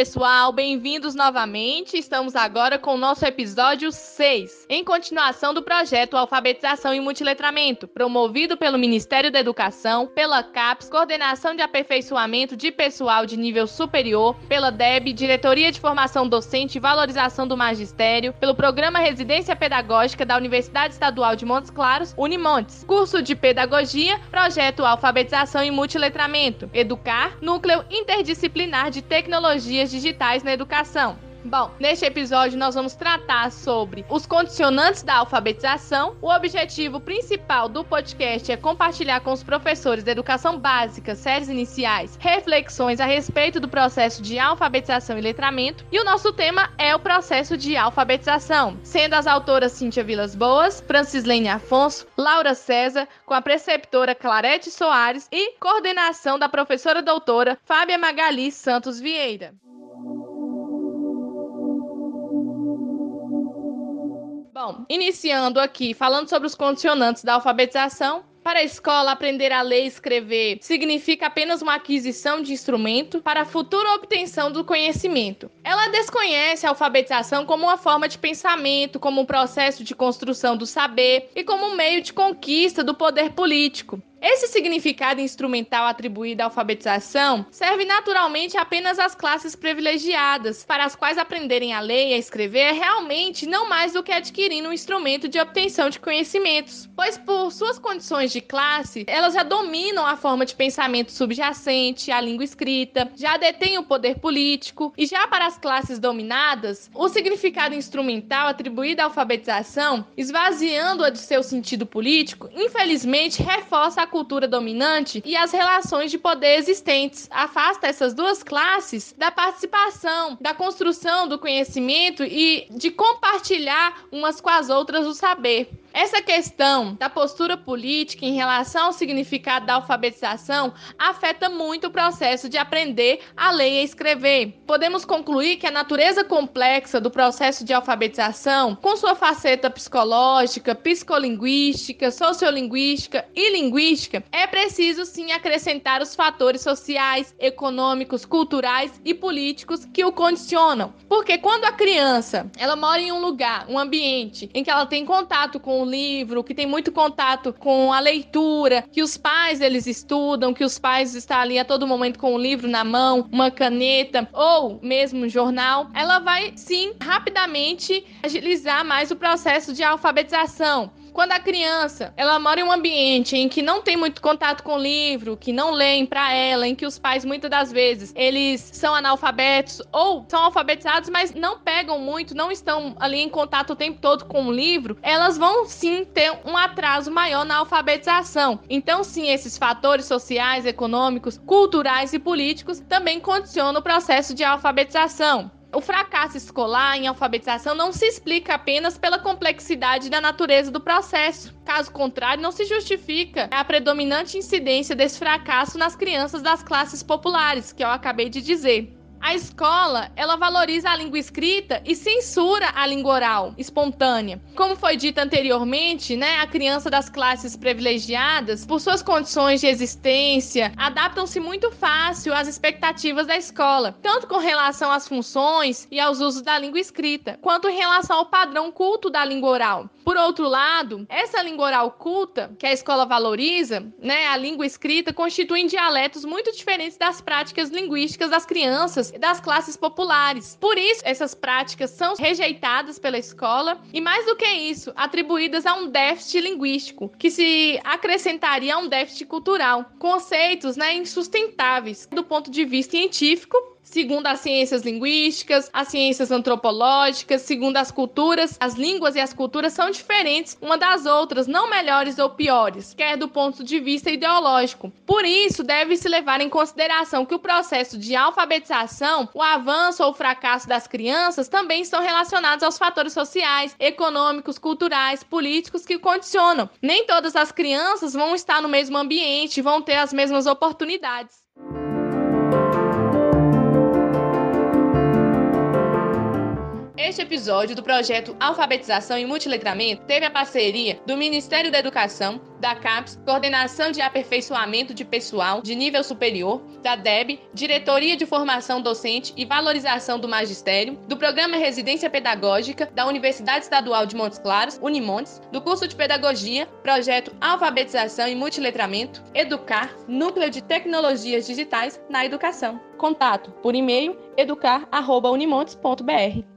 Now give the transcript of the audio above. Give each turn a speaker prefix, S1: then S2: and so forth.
S1: pessoal, bem-vindos novamente. Estamos agora com o nosso episódio 6, em continuação do projeto Alfabetização e Multiletramento, promovido pelo Ministério da Educação, pela CAPES, Coordenação de Aperfeiçoamento de Pessoal de Nível Superior, pela DEB, Diretoria de Formação Docente e Valorização do Magistério, pelo Programa Residência Pedagógica da Universidade Estadual de Montes Claros, Unimontes, curso de Pedagogia, projeto Alfabetização e Multiletramento, Educar, Núcleo Interdisciplinar de Tecnologias Digitais na Educação. Bom, neste episódio nós vamos tratar sobre os condicionantes da alfabetização. O objetivo principal do podcast é compartilhar com os professores da educação básica, séries iniciais, reflexões a respeito do processo de alfabetização e letramento. E o nosso tema é o processo de alfabetização, sendo as autoras Cíntia Vilas Boas, Francislene Afonso, Laura César, com a preceptora Clarete Soares e coordenação da professora doutora Fábia Magali Santos Vieira. Bom, iniciando aqui, falando sobre os condicionantes da alfabetização, para a escola, aprender a ler e escrever significa apenas uma aquisição de instrumento para a futura obtenção do conhecimento. Ela desconhece a alfabetização como uma forma de pensamento, como um processo de construção do saber e como um meio de conquista do poder político. Esse significado instrumental atribuído à alfabetização serve naturalmente apenas às classes privilegiadas, para as quais aprenderem a ler e a escrever é realmente não mais do que adquirir um instrumento de obtenção de conhecimentos, pois por suas condições de classe, elas já dominam a forma de pensamento subjacente, a língua escrita, já detêm o poder político, e já para as classes dominadas, o significado instrumental atribuído à alfabetização, esvaziando-a de seu sentido político, infelizmente reforça a cultura dominante e as relações de poder existentes. Afasta essas duas classes da participação, da construção do conhecimento e de compartilhar umas com as outras o saber. Essa questão da postura política em relação ao significado da alfabetização afeta muito o processo de aprender a ler e escrever. Podemos concluir que a natureza complexa do processo de alfabetização, com sua faceta psicológica, psicolinguística, sociolinguística e linguística, é preciso sim acrescentar os fatores sociais, econômicos, culturais e políticos que o condicionam. Porque quando a criança, ela mora em um lugar, um ambiente em que ela tem contato com o livro, que tem muito contato com a leitura, que os pais eles estudam, que os pais estão ali a todo momento com o livro na mão, uma caneta ou mesmo um jornal, ela vai sim rapidamente agilizar mais o processo de alfabetização. Quando a criança ela mora em um ambiente em que não tem muito contato com livro, que não leem para ela, em que os pais muitas das vezes eles são analfabetos ou são alfabetizados, mas não pegam muito, não estão ali em contato o tempo todo com o livro, elas vão sim ter um atraso maior na alfabetização. Então, sim, esses fatores sociais, econômicos, culturais e políticos também condicionam o processo de alfabetização. O fracasso escolar em alfabetização não se explica apenas pela complexidade da natureza do processo. Caso contrário, não se justifica a predominante incidência desse fracasso nas crianças das classes populares, que eu acabei de dizer. A escola, ela valoriza a língua escrita e censura a língua oral, espontânea. Como foi dito anteriormente, né, a criança das classes privilegiadas, por suas condições de existência, adaptam-se muito fácil às expectativas da escola, tanto com relação às funções e aos usos da língua escrita, quanto em relação ao padrão culto da língua oral. Por outro lado, essa língua oral culta, que a escola valoriza, né, a língua escrita, constituem dialetos muito diferentes das práticas linguísticas das crianças das classes populares. Por isso, essas práticas são rejeitadas pela escola e, mais do que isso, atribuídas a um déficit linguístico, que se acrescentaria a um déficit cultural. Conceitos né, insustentáveis do ponto de vista científico segundo as ciências linguísticas, as ciências antropológicas, segundo as culturas, as línguas e as culturas são diferentes uma das outras, não melhores ou piores, quer do ponto de vista ideológico. Por isso, deve-se levar em consideração que o processo de alfabetização, o avanço ou fracasso das crianças também estão relacionados aos fatores sociais, econômicos, culturais, políticos que condicionam. Nem todas as crianças vão estar no mesmo ambiente, vão ter as mesmas oportunidades. Este episódio do projeto Alfabetização e Multiletramento teve a parceria do Ministério da Educação, da CAPES, Coordenação de Aperfeiçoamento de Pessoal de Nível Superior, da DEB, Diretoria de Formação Docente e Valorização do Magistério, do Programa Residência Pedagógica da Universidade Estadual de Montes Claros, Unimontes, do curso de Pedagogia, Projeto Alfabetização e Multiletramento, Educar, Núcleo de Tecnologias Digitais na Educação. Contato por e-mail educar.unimontes.br.